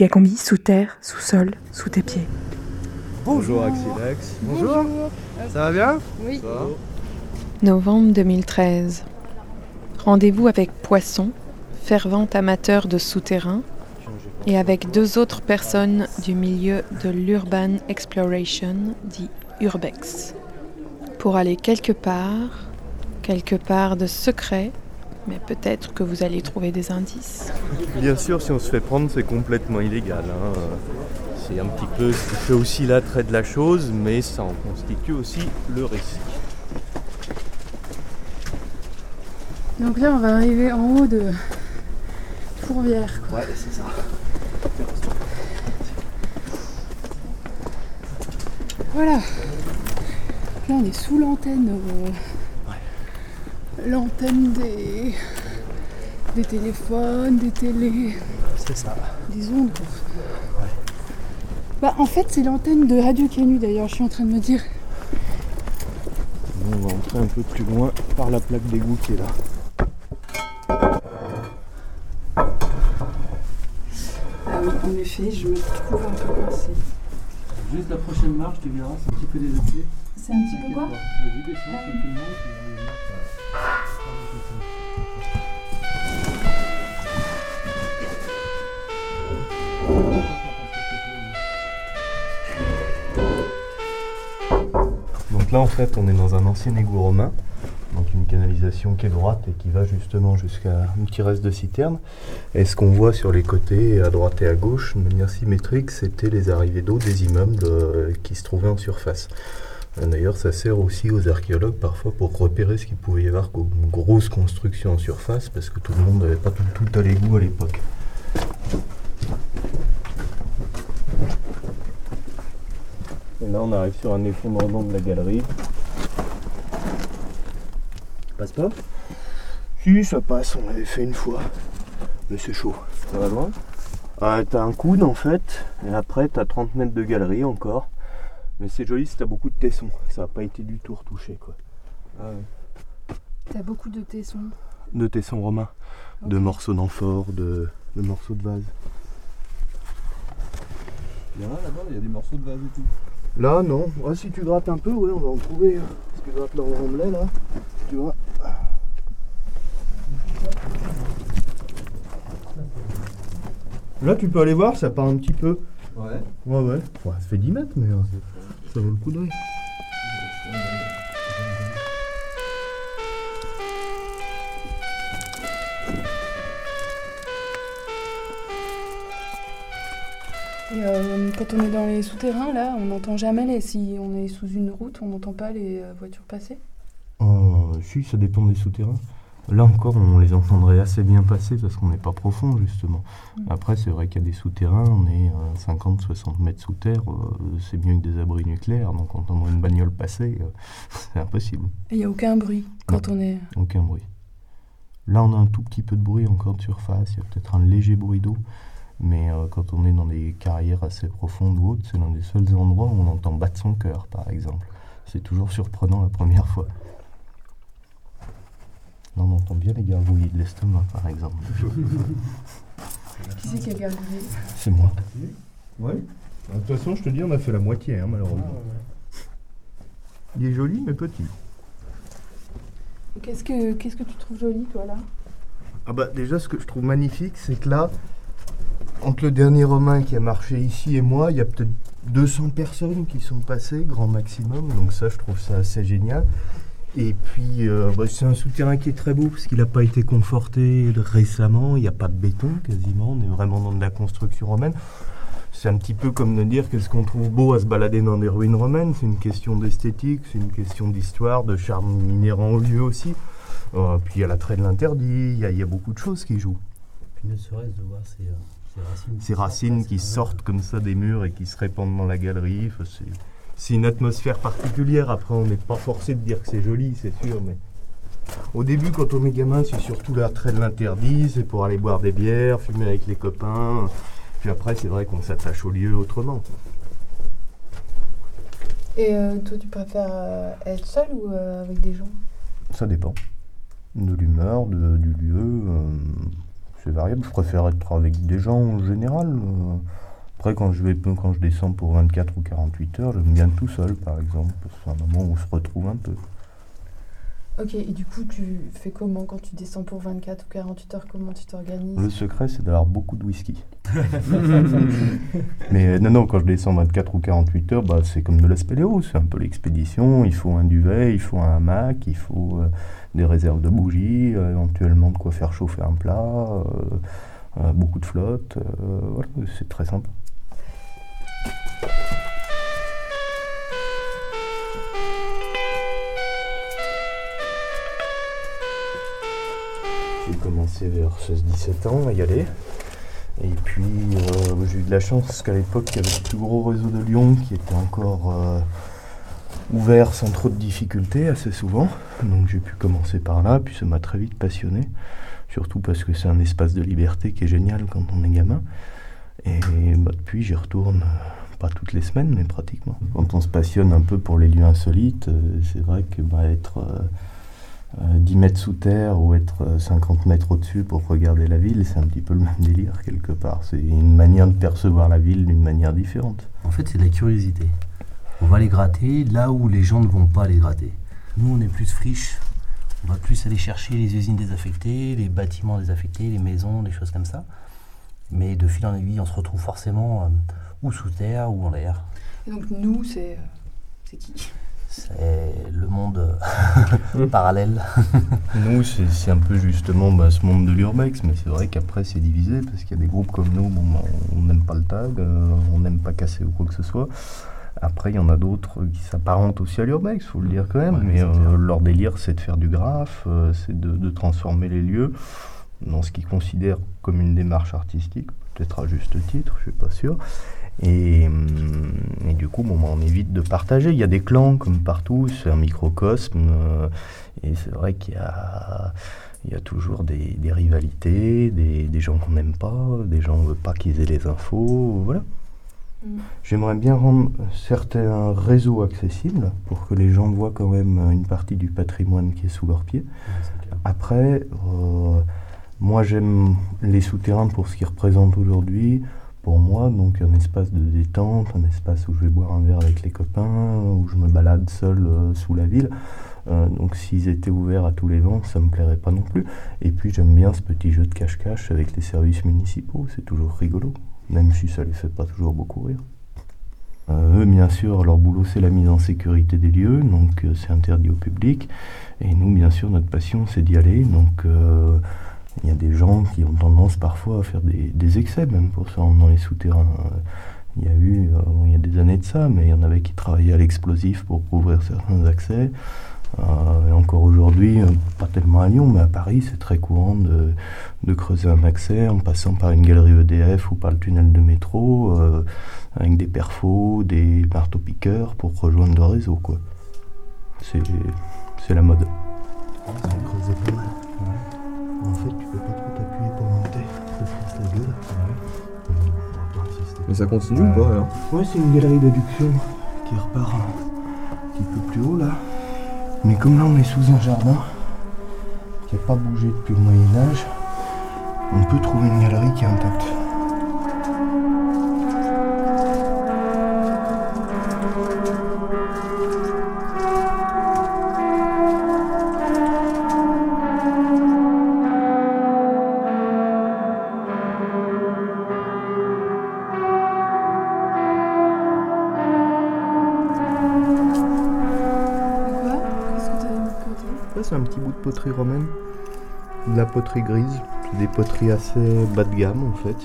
combi sous terre, sous sol, sous tes pieds. Bonjour Axilex. Bonjour. Ça va bien Oui. Novembre 2013. Rendez-vous avec Poisson, fervent amateur de souterrain, et avec deux autres personnes du milieu de l'Urban Exploration, dit Urbex, pour aller quelque part, quelque part de secret, mais peut-être que vous allez trouver des indices. Bien sûr, si on se fait prendre, c'est complètement illégal. hein. C'est un petit peu ce qui fait aussi l'attrait de la chose, mais ça en constitue aussi le risque. Donc là, on va arriver en haut de Fourvière. Ouais, c'est ça. Voilà. Là, on est sous l'antenne. euh, L'antenne des... des téléphones, des télés, C'est ça. des ondes. quoi. Bah, en fait, c'est l'antenne de Radio Canu d'ailleurs, je suis en train de me dire. On va entrer un peu plus loin par la plaque d'égout qui est là. en, effet, je me trouve un peu coincée. Juste la prochaine marche, tu verras, c'est un petit peu déserté. C'est un petit peu quoi? Euh, Donc là, en fait, on est dans un ancien égout romain une canalisation qui est droite et qui va justement jusqu'à un petit reste de citerne. Et ce qu'on voit sur les côtés, à droite et à gauche, de manière symétrique, c'était les arrivées d'eau des immeubles euh, qui se trouvaient en surface. Euh, D'ailleurs, ça sert aussi aux archéologues parfois pour repérer ce qu'il pouvait y avoir comme grosse construction en surface, parce que tout le monde n'avait pas tout, tout à l'égout à l'époque. Et là, on arrive sur un effondrement de la galerie. Passe pas Si, ça passe, on l'avait fait une fois. Mais c'est chaud. Ça va loin Euh, t'as un coude en fait, et après t'as 30 mètres de galerie encore. Mais c'est joli si t'as beaucoup de tessons. Ça n'a pas été du tout retouché quoi. Ah ouais. T'as beaucoup de tessons. De tessons romains, de morceaux d'amphore, de, de morceaux de vase. Il y en a là-bas, il y a des morceaux de vase et tout. Là non, Ah, si tu grattes un peu, ouais, on va en trouver. Hein. Tu grattes le remblai là, tu vois. Là tu peux aller voir, ça part un petit peu. Ouais. Ouais ouais. Ouais, ça fait 10 mètres mais euh, ça vaut le coup d'œil. Et euh, quand on est dans les souterrains, là, on n'entend jamais les. Si on est sous une route, on n'entend pas les euh, voitures passer. Euh, si, ça dépend des souterrains. Là encore, on les entendrait assez bien passer parce qu'on n'est pas profond, justement. Après, c'est vrai qu'il y a des souterrains, on est à 50-60 mètres sous terre, euh, c'est mieux que des abris nucléaires, donc entendre une bagnole passer, euh, c'est impossible. Et il n'y a aucun bruit quand on est. Aucun bruit. Là, on a un tout petit peu de bruit encore de surface, il y a peut-être un léger bruit d'eau, mais euh, quand on est dans des carrières assez profondes ou hautes, c'est l'un des seuls endroits où on entend battre son cœur, par exemple. C'est toujours surprenant la première fois. Là, on entend bien les gargouillis de l'estomac, par exemple. Qui c'est qui a gargouillé? C'est moi. Ouais. De toute façon, je te dis, on a fait la moitié, hein, malheureusement. Il est joli, mais petit. Qu'est-ce que qu'est-ce que tu trouves joli, toi, là? Ah bah déjà, ce que je trouve magnifique, c'est que là, entre le dernier Romain qui a marché ici et moi, il y a peut-être 200 personnes qui sont passées, grand maximum. Donc ça, je trouve ça assez génial. Et puis, euh, bah, c'est un souterrain qui est très beau parce qu'il n'a pas été conforté récemment. Il n'y a pas de béton quasiment. On est vraiment dans de la construction romaine. C'est un petit peu comme de dire qu'est-ce qu'on trouve beau à se balader dans des ruines romaines. C'est une question d'esthétique, c'est une question d'histoire, de charme inhérent au lieu aussi. Euh, puis il y a l'attrait de l'interdit, il y, a- beaucoup de choses qui jouent. Puis ne serait-ce de voir ces, euh, ces racines. Qui sortent comme ça des murs et qui se répandent dans la galerie, enfin, c'est- c'est une atmosphère particulière. Après, on n'est pas forcé de dire que c'est joli, c'est sûr, mais au début, quand on est gamin, c'est surtout l'attrait de l'interdit, c'est pour aller boire des bières, fumer avec les copains. Puis après, c'est vrai qu'on s'attache au lieu autrement. Et euh, toi, tu préfères euh, être seul ou euh, avec des gens? Ça dépend de l'humeur, de- du lieu. C'est variable. Je préfère être avec des gens en général. Après, quand je, vais, quand je descends pour 24 ou 48 heures, j'aime bien tout seul, par exemple. C'est un moment où on se retrouve un peu. Ok, et du coup, tu fais comment quand tu descends pour 24 ou 48 heures? Comment tu t'organises? Le secret, c'est d'avoir beaucoup de whisky. Mais euh, non, non, quand je descends 24 ou 48 heures, bah, c'est comme de la spéléo. C'est un peu l'expédition. Il faut un duvet, il faut un hamac, il faut euh, des réserves de bougies, euh, éventuellement de quoi faire chauffer un plat, beaucoup de flotte. voilà, c'est très sympa. J'ai commencé vers 16-17 ans à y aller. Et puis euh, j'ai eu de la chance parce qu'à l'époque il y avait le plus gros réseau de Lyon qui était encore euh, ouvert sans trop de difficultés assez souvent. Donc j'ai pu commencer par là, puis ça m'a très vite passionné. Surtout parce que c'est un espace de liberté qui est génial quand on est gamin. Et bah, depuis j'y retourne euh, pas toutes les semaines mais pratiquement. Quand on se passionne un peu pour les lieux insolites, c'est vrai que bah, être 10 mètres sous terre ou être euh, 50 mètres au-dessus pour regarder la ville, c'est un petit peu le même délire quelque part. C'est une manière de percevoir la ville d'une manière différente. En fait, c'est de la curiosité. On va les gratter là où les gens ne vont pas les gratter. Nous, on est plus friche. On va plus aller chercher les usines désaffectées, les bâtiments désaffectés, les maisons, des choses comme ça. Mais de fil en aiguille, on se retrouve forcément euh, ou sous terre ou en l'air. Et donc, nous, c'est. euh, C'est qui? C'est le monde parallèle. Nous, c'est un peu justement bah, ce monde de l'urbex, mais c'est vrai qu'après c'est divisé parce qu'il y a des groupes comme nous, bon, bah, on n'aime pas le tag, euh, on n'aime pas casser ou quoi que ce soit. Après, il y en a d'autres qui s'apparentent aussi à l'urbex, faut le dire quand même, mais euh, leur délire c'est de faire du graphe, euh, c'est de, de transformer les lieux dans ce qu'ils considèrent comme une démarche artistique, peut-être à juste titre, je suis pas sûr. Et, hum, et du coup, bon, bah, on évite de partager. Il y a des clans comme partout, c'est un microcosme. euh, et c'est vrai qu'il y a, il y a toujours des, des rivalités, des, des gens qu'on n'aime pas, des gens on veut pas qu'ils aient les infos. Voilà. J'aimerais bien rendre certains réseaux accessibles pour que les gens voient quand même une partie du patrimoine qui est sous leurs pieds. Après, euh, moi j'aime les souterrains pour ce qu'ils représentent aujourd'hui. Pour moi, donc un espace de détente, un espace où je vais boire un verre avec les copains, où je me balade seul euh, sous la ville. Euh, donc s'ils étaient ouverts à tous les vents, ça me plairait pas non plus. Et puis j'aime bien ce petit jeu de cache-cache avec les services municipaux, c'est toujours rigolo, même si ça les fait pas toujours beaucoup rire. Euh, eux, bien sûr, leur boulot, c'est la mise en sécurité des lieux, donc c'est interdit au public. Et nous, bien sûr, notre passion, c'est d'y aller. Donc, il y a des gens qui ont tendance parfois à faire des, des excès, même pour rendre dans les souterrains. Euh, Il y a eu, euh, il y a des années de ça, mais il y en avait qui travaillaient à l'explosif pour ouvrir certains accès. Euh, et encore aujourd'hui, euh, pas tellement à Lyon, mais à Paris, c'est très courant de, de creuser un accès en passant par une galerie EDF ou par le tunnel de métro, avec des perfos, des marteaux-piqueurs pour rejoindre le réseau. quoi. C'est c'est la mode. Ça creusait pas mal. En fait, tu peux pas trop t'appuyer pour monter. Ça se casse la gueule. Mais ça continue ou pas alors? Ouais, c'est une galerie d'adduction qui repart un petit peu plus haut là. Mais comme là on est sous un jardin qui n'a pas bougé depuis le Moyen-Âge, on peut trouver une galerie qui est intacte. Poterie romaine. De la poterie grise. Des poteries assez bas de gamme en fait.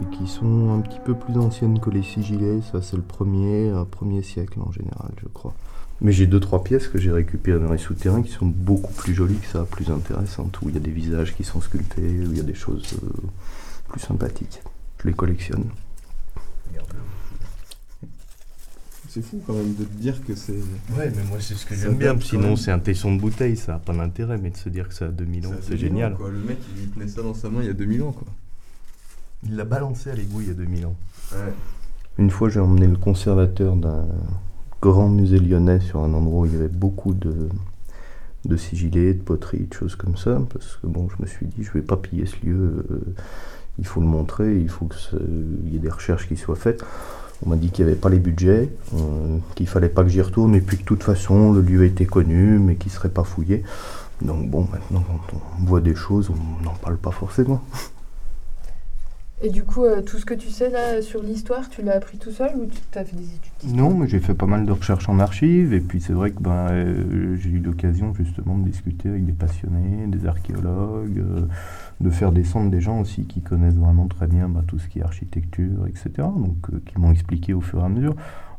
Et qui sont un petit peu plus anciennes que les sigillés. Ça, c'est le premier, premier siècle en général, je crois. Mais j'ai deux, trois pièces que j'ai récupérées dans les souterrains qui sont beaucoup plus jolies que ça, plus intéressantes. Où il y a des visages qui sont sculptés, où il y a des choses euh, plus sympathiques. Je les collectionne. C'est fou quand même de te dire que c'est. Ouais, mais moi c'est ce que j'aime bien. Sinon c'est un tesson de bouteille, ça n'a pas d'intérêt. Mais de se dire que ça a 2000 ans, c'est 2000 ans, génial. quoi. Le mec, il tenait ça dans sa main il y a 2000 ans, quoi. Il l'a balancé à l'égout il y a 2000 ans. Ouais. Une fois, j'ai emmené le conservateur d'un grand musée lyonnais sur un endroit où il y avait beaucoup de, de sigillés, de poteries, de choses comme ça. Parce que bon, je me suis dit, je vais pas piller ce lieu. euh, il faut le montrer, il faut qu'il y ait des recherches qui soient faites. On m'a dit qu'il n'y avait pas les budgets, euh, qu'il fallait pas que j'y retourne, et puis que de toute façon, le lieu était connu, mais qu'il serait pas fouillé. Donc bon, maintenant, quand on voit des choses, on n'en parle pas forcément. Et du coup, euh, tout ce que tu sais là sur l'histoire, tu l'as appris tout seul ou tu as fait des études Non, mais j'ai fait pas mal de recherches en archives, et puis c'est vrai que ben, euh, j'ai eu l'occasion justement de discuter avec des passionnés, des archéologues, euh, de faire descendre des gens aussi qui connaissent vraiment très bien ben, tout ce qui est architecture, etc., donc euh, qui m'ont expliqué au fur et à mesure.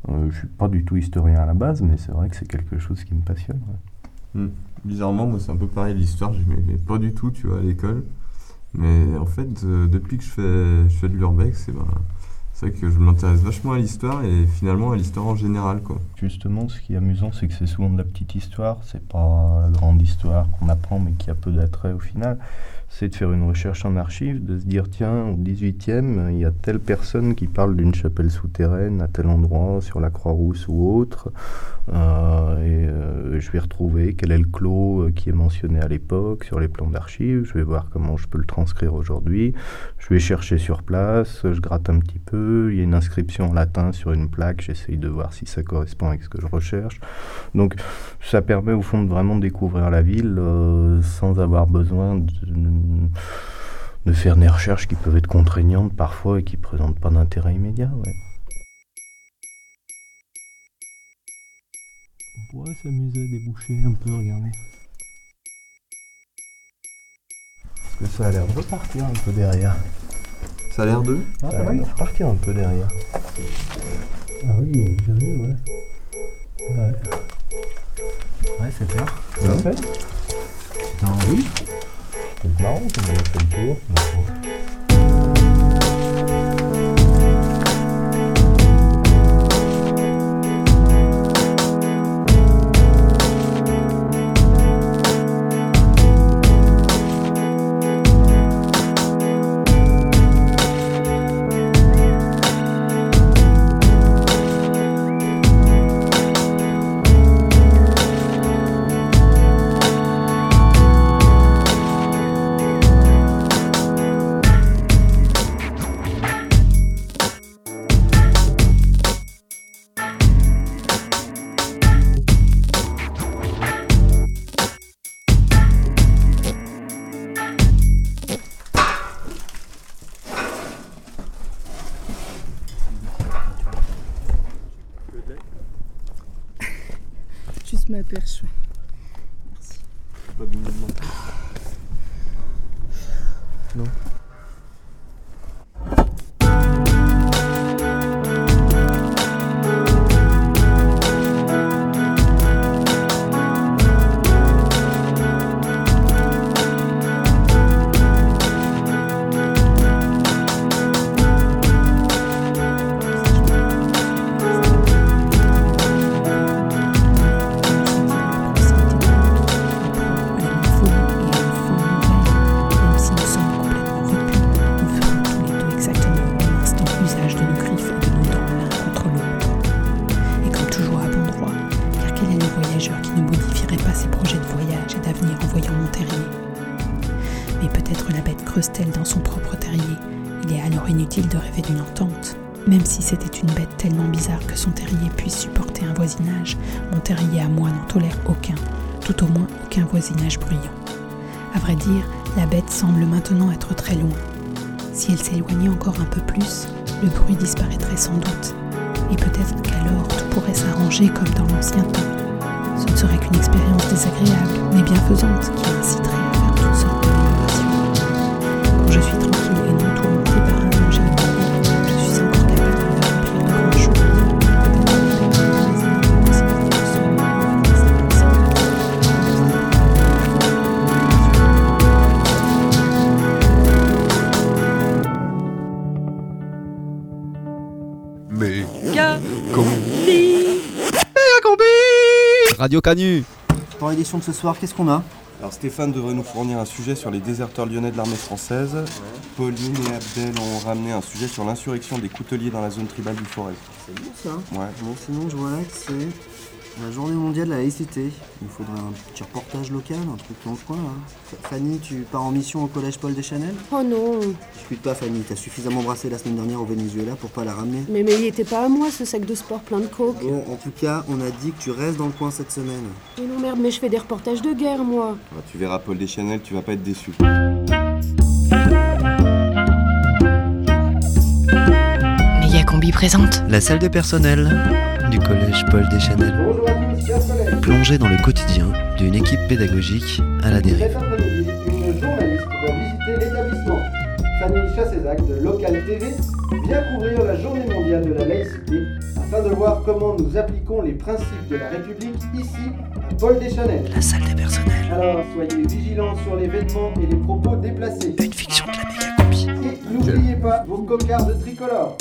Euh, je suis pas du tout historien à la base, mais c'est vrai que c'est quelque chose qui me passionne. ouais. Hmm. Bizarrement, moi, c'est un peu pareil. L'histoire, j'aimais pas du tout, tu vois, à l'école. Mais en fait, euh, depuis que je fais, je fais de l'urbex, c'est ben, vrai que je m'intéresse vachement à l'histoire et finalement à l'histoire en général, quoi. Justement, ce qui est amusant, c'est que c'est souvent de la petite histoire, c'est pas la grande histoire qu'on apprend, mais qui a peu d'attrait au final. C'est de faire une recherche en archives, de se dire tiens, au 18e, il y a telle personne qui parle d'une chapelle souterraine à tel endroit, sur la Croix-Rousse ou autre, euh, et euh, je vais retrouver quel est le clos euh, qui est mentionné à l'époque sur les plans d'archives, je vais voir comment je peux le transcrire aujourd'hui, je vais chercher sur place, je gratte un petit peu, il y a une inscription en latin sur une plaque, j'essaye de voir si ça correspond avec ce que je recherche. Donc ça permet au fond de vraiment découvrir la ville euh, sans avoir besoin de, de faire des recherches qui peuvent être contraignantes parfois et qui ne présentent pas d'intérêt immédiat. ouais. pourrait s'amuser à déboucher un peu, regardez. Parce que ça a l'air de repartir un peu derrière. Ça a l'air de Ça a l'air de repartir un peu derrière. Ah oui, j'ai vu, ouais. Ouais. Ouais, c'est clair. Ouais. fait? Non, oui. C'est marrant qu'on tolère aucun, tout au moins aucun voisinage bruyant. À vrai dire, la bête semble maintenant être très loin. Si elle s'éloignait encore un peu plus, le bruit disparaîtrait sans doute. Et peut-être qu'alors tout pourrait s'arranger comme dans l'ancien temps. Ce ne serait qu'une expérience désagréable, mais bienfaisante, qui inciterait à faire toutes sortes d'améliorations. Quand je suis tranquille et Radio Canu Pour l'édition de ce soir, qu'est-ce qu'on a Alors Stéphane devrait nous fournir un sujet sur les déserteurs lyonnais de l'armée française. Pauline et Abdel ont ramené un sujet sur l'insurrection des couteliers dans la zone tribale du Forez. C'est bon ça Ouais. Bon, sinon, je vois là que c'est la journée mondiale de la laïcité. Il nous faudrait un petit reportage local, un truc dans le coin là. F- Fanny, tu pars en mission au collège Paul Deschanel Oh non Discute pas, Fanny, t'as suffisamment brassé la semaine dernière au Venezuela pour pas la ramener. Mais, mais il était pas à moi ce sac de sport plein de coke. Bon, en tout cas, on a dit que tu restes dans le coin cette semaine. Mais non merde, mais je fais des reportages de guerre moi. Ah, tu verras Paul Deschanel, tu vas pas être déçu. Mégacombi présente La salle de personnel du collège Paul Deschanel. Plongée dans le quotidien d'une équipe pédagogique à la dérive. Une journaliste va visiter l'établissement. Fanny Chassézac de Local TV vient couvrir la journée mondiale de la laïcité afin de voir comment nous appliquons les principes de la République ici à Paul Deschanel. La salle des personnels. Alors soyez vigilants sur les vêtements et les propos déplacés. Une fiction de la mégacopie. Et n'oubliez pas vos cocardes tricolores.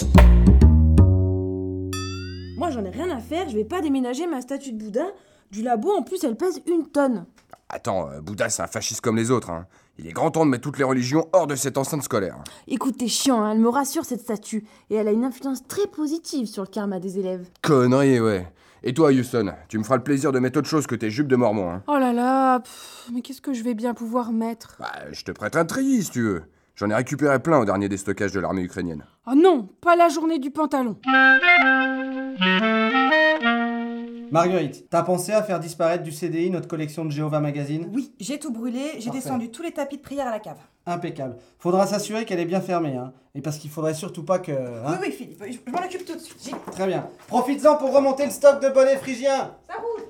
Moi j'en ai rien à faire, je vais pas déménager ma statue de Bouddha. Du labo en plus elle pèse une tonne. Attends, euh, Bouddha c'est un fasciste comme les autres. hein. Il est grand temps de mettre toutes les religions hors de cette enceinte scolaire. Écoute, t'es chiant, hein, elle me rassure cette statue. Et elle a une influence très positive sur le karma des élèves. Connerie, ouais. Et toi, Houston, tu me feras le plaisir de mettre autre chose que tes jupes de mormon. Hein. Oh là là, pff, mais qu'est-ce que je vais bien pouvoir mettre? Bah, je te prête un treillis si tu veux. J'en ai récupéré plein au dernier déstockage de l'armée ukrainienne. Oh non, pas la journée du pantalon. Marguerite, t'as pensé à faire disparaître du CDI notre collection de Jéhovah Magazine? Oui, j'ai tout brûlé, j'ai Parfait. descendu tous les tapis de prière à la cave. Impeccable. Faudra s'assurer qu'elle est bien fermée, hein. Et parce qu'il faudrait surtout pas que. hein. Oui, oui, Philippe, je, je m'en occupe tout de suite. J'y- Très bien. Profites-en pour remonter le stock de bonnets phrygiens. Ça roule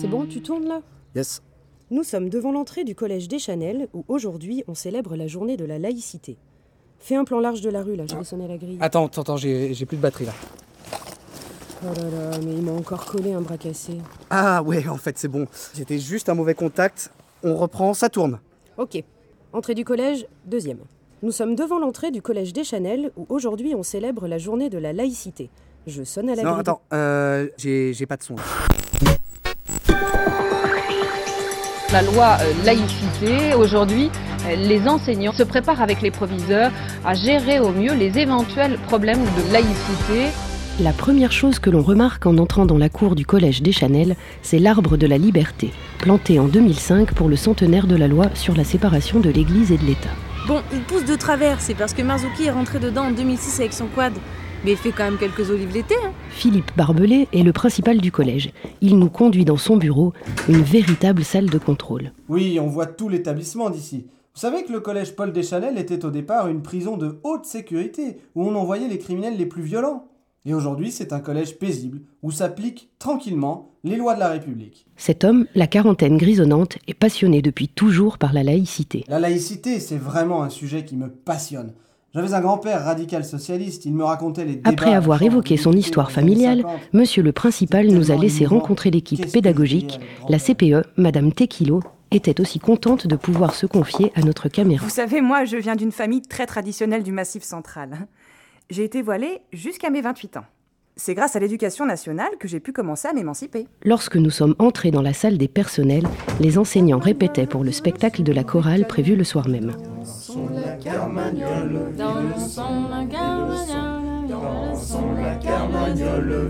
C'est bon, tu tournes là? Yes. Nous sommes devant l'entrée du collège Deschanel où aujourd'hui on célèbre la journée de la laïcité. Fais un plan large de la rue là, je vais sonner la grille. Attends, attends, attends, j'ai plus de batterie là. Oh là là, mais il m'a encore collé un bras cassé. Ah ouais, en fait, c'est bon. C'était juste un mauvais contact. On reprend, ça tourne. Ok. Entrée du collège, deuxième. Nous sommes devant l'entrée du collège Deschanel où aujourd'hui on célèbre la journée de la laïcité. Je sonne à la Non, grille. attends, euh, j'ai pas de son. La loi euh, laïcité, aujourd'hui, euh, les enseignants se préparent avec les proviseurs à gérer au mieux les éventuels problèmes de laïcité. La première chose que l'on remarque en entrant dans la cour du collège Deschanel, c'est l'arbre de la liberté, planté en 2005 pour le centenaire de la loi sur la séparation de l'Église et de l'État. Bon, il pousse de travers, c'est parce que Marzuki est rentré dedans en 2006 avec son quad. Mais il fait quand même quelques olives l'été, hein. Philippe Barbelé est le principal du collège. Il nous conduit dans son bureau, une véritable salle de contrôle. Oui, on voit tout l'établissement d'ici. Vous savez que le collège Paul Deschanel était au départ une prison de haute sécurité, où on envoyait les criminels les plus violents. Et aujourd'hui, c'est un collège paisible, où s'appliquent tranquillement les lois de la République. Cet homme, la quarantaine grisonnante, est passionné depuis toujours par la laïcité. La laïcité, c'est vraiment un sujet qui me passionne. J'avais un grand-père radical socialiste, il me racontait les débats... Après avoir évoqué son histoire familiale, monsieur le principal nous a laissé rencontrer l'équipe pédagogique. La CPE, madame Tequilo, était aussi contente de pouvoir se confier à notre caméra. Vous savez, moi, je viens d'une famille très traditionnelle du Massif central. J'ai été voilée jusqu'à mes 28 ans. C'est grâce à l'éducation nationale que j'ai pu commencer à m'émanciper. Lorsque nous sommes entrés dans la salle des personnels, les enseignants répétaient pour le spectacle de la chorale prévu le soir même.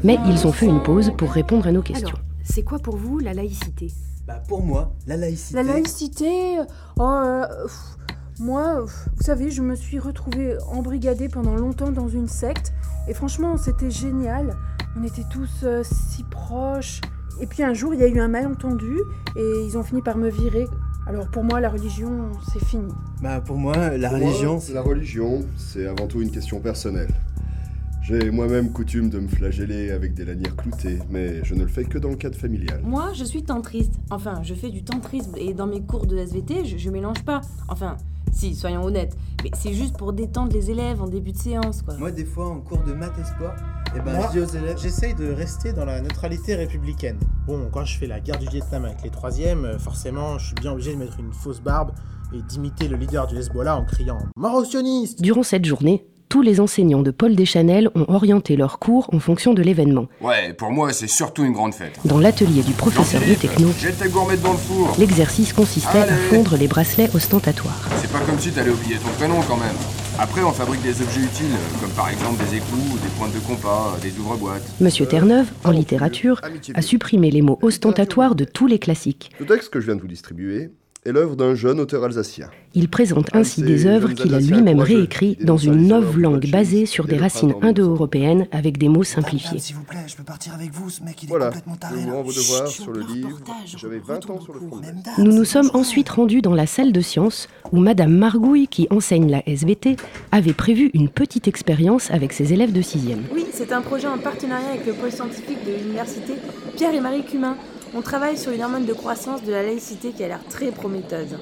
Mais ils ont fait une pause pour répondre à nos questions. C'est quoi pour vous la laïcité? Bah pour moi, la laïcité. La laïcité, oh, euh, pff, moi, vous savez, je me suis retrouvée embrigadée pendant longtemps dans une secte, et franchement, c'était génial. On était tous euh, si proches. Et puis un jour, il y a eu un malentendu, et ils ont fini par me virer. Alors pour moi, la religion, c'est fini. Bah pour moi, la Pour religion. La religion, c'est avant tout une question personnelle. J'ai moi-même coutume de me flageller avec des lanières cloutées, mais je ne le fais que dans le cadre familial. Moi, je suis tantriste. Enfin, je fais du tantrisme, et dans mes cours de SVT, je, je mélange pas. Enfin, si, soyons honnêtes. Mais c'est juste pour détendre les élèves en début de séance, quoi. Moi, des fois, en cours de maths et sport, eh ben, Moi, je dis aux élèves... J'essaye de rester dans la neutralité républicaine. Bon, quand je fais la guerre du Vietnam avec les troisièmes, euh, forcément, je suis bien obligé de mettre une fausse barbe et d'imiter le leader du Hezbollah en criant Mort aux sionistes Durant cette journée, tous les enseignants de Paul Deschanel ont orienté leurs cours en fonction de l'événement. Ouais, pour moi, c'est surtout une grande fête. Dans l'atelier du professeur de techno, Jette tes gourmets devant le four. l'exercice consistait à fondre les bracelets ostentatoires. C'est pas comme si t'allais oublier ton prénom quand même. Après, on fabrique des objets utiles, comme par exemple des écrous, des pointes de compas, des ouvre-boîtes. Monsieur Terre-Neuve, en littérature, a supprimé les mots ostentatoires de tous les classiques. Le texte que je viens de vous distribuer est l'œuvre d'un jeune auteur alsacien. Il présente ainsi des œuvres qu'il a lui-même réécrites dans une nouvelle langue basée sur des racines indo-européennes avec des mots simplifiés. S'il vous plaît, je peux partir avec vous, ce mec, il est Voilà, complètement taré là. vos devoirs Chut, sur le livre. J'avais 20 ans sur le front. Nous nous sommes ensuite rendus dans la salle de sciences où Madame Margouille, qui enseigne la SVT, avait prévu une petite expérience avec ses élèves de 6e. Oui, c'est un projet en partenariat avec le pôle scientifique de l'université Pierre et Marie Cumin. On travaille sur une hormone de croissance de la laïcité qui a l'air très prometteuse.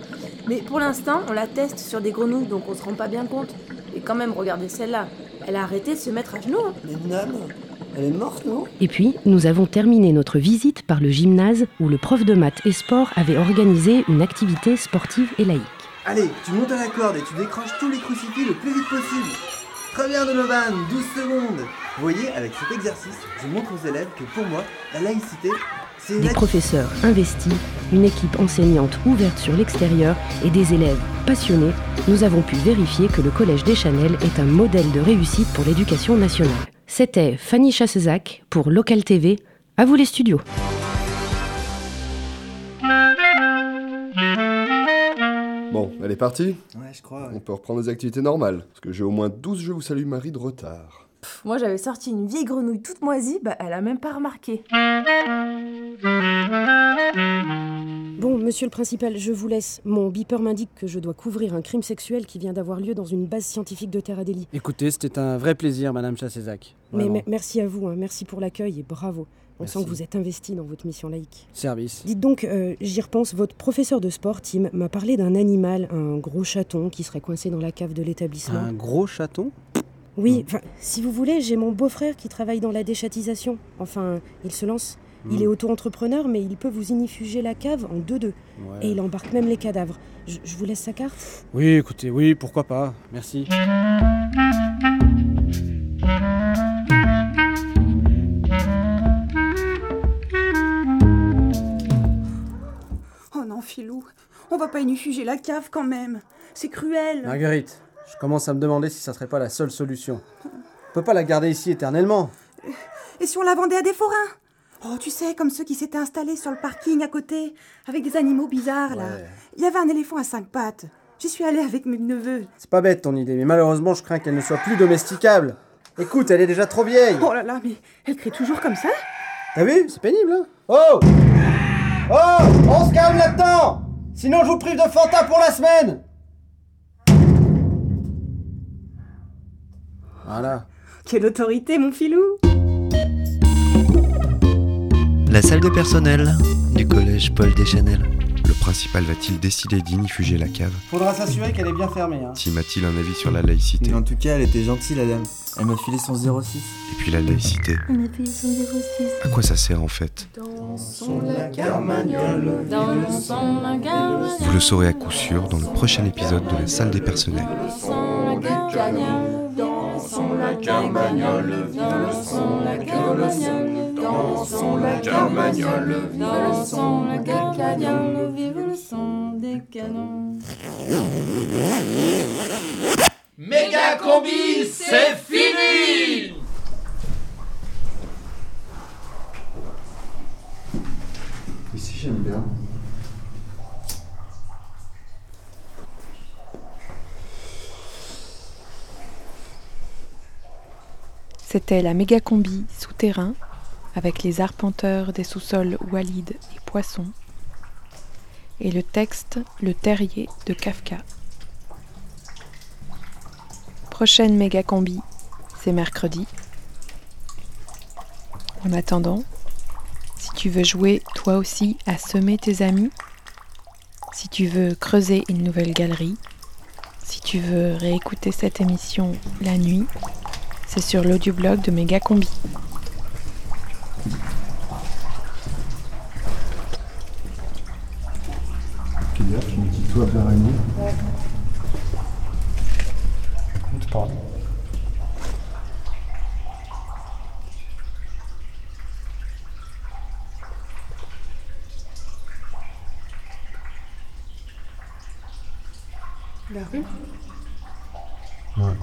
Mais pour l'instant, on la teste sur des grenouilles, donc on se rend pas bien compte. Et quand même, regardez celle-là. Elle a arrêté de se mettre à genoux. hein. Mais Nana, elle est morte, non? Et puis, nous avons terminé notre visite par le gymnase où le prof de maths et sport avait organisé une activité sportive et laïque. Allez, tu montes à la corde et tu décroches tous les crucifix le plus vite possible. Très bien, Donovan, 12 secondes. Vous voyez, avec cet exercice, je montre aux élèves que pour moi, la laïcité, Des professeurs investis, une équipe enseignante ouverte sur l'extérieur et des élèves passionnés, nous avons pu vérifier que le Collège des Chanel est un modèle de réussite pour l'éducation nationale. C'était Fanny Chassezac pour Local TV. À vous les studios. Bon, elle est partie Ouais, je crois. ouais. On peut reprendre les activités normales. Parce que j'ai au moins 12 Je vous salue Marie de retard. Pff, Moi, j'avais sorti une vieille grenouille toute moisie, bah, elle a même pas remarqué. Bon, Monsieur le principal, je vous laisse. Mon beeper m'indique que je dois couvrir un crime sexuel qui vient d'avoir lieu dans une base scientifique de Terra Deli. Écoutez, c'était un vrai plaisir, Madame Chassézac. Mais me- merci à vous, hein, merci pour l'accueil et bravo. On Merci. sent que vous êtes investi dans votre mission laïque. Service. Dites donc, euh, j'y repense, votre professeur de sport, Tim, m'a parlé d'un animal, un gros chaton qui serait coincé dans la cave de l'établissement. Un gros chaton? Oui, si vous voulez, j'ai mon beau-frère qui travaille dans la déchatisation. Enfin, il se lance. Il Hmm. est auto-entrepreneur, mais il peut vous inifuger la cave en deux-deux. Ouais. Et il embarque même les cadavres. Je, je vous laisse sa carte Oui, écoutez, oui, pourquoi pas. Merci. Oh non, Filou, on va pas inifuger la cave quand même. C'est cruel. Marguerite, je commence à me demander si ça serait pas la seule solution. On peut pas la garder ici éternellement. Et si on la vendait à des forains? Oh, tu sais, comme ceux qui s'étaient installés sur le parking à côté, avec des animaux bizarres, là. Ouais. Il y avait un éléphant à cinq pattes. J'y suis allée avec mes neveux. C'est pas bête ton idée, mais malheureusement, je crains qu'elle ne soit plus domesticable. Écoute, elle est déjà trop vieille. Oh là là, mais elle crie toujours comme ça? T'as vu? C'est pénible, hein? Oh Oh On se calme là-dedans Sinon, je vous prive de Fanta pour la semaine Voilà. Quelle autorité, mon Filou La salle de personnel du collège Paul Deschanel. Le principal va-t-il décider d'inifuger la cave? Faudra s'assurer qu'elle est bien fermée, hein. Tim a-t-il un avis sur la laïcité? En tout cas, elle était gentille, la dame. Elle m'a filé son 06. Et puis la laïcité, On a payé son 06. à quoi ça sert en fait? Dansons la carmagnole, dansons la carmagnole. Vous le saurez à coup sûr dans le prochain épisode de la salle des personnels. Dansons la carmagnole, dansons la carmagnole, dansons la carmagnole, dansons la carmagnole, dansons la carmagnole, vive le son des canons. Méga combi, c'est fini Ici, j'aime bien. C'était la méga combi souterrain avec les arpenteurs des sous-sols Walid et Poisson et le texte Le terrier de Kafka. Prochaine méga combi, c'est mercredi. En attendant, si tu veux jouer toi aussi à semer tes amis, si tu veux creuser une nouvelle galerie, si tu veux réécouter cette émission la nuit, c'est sur l'audioblog de Méga Combi. Quelle heure tu me dis toi vers une C'est pas grave. La rue Ouais.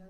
Ça,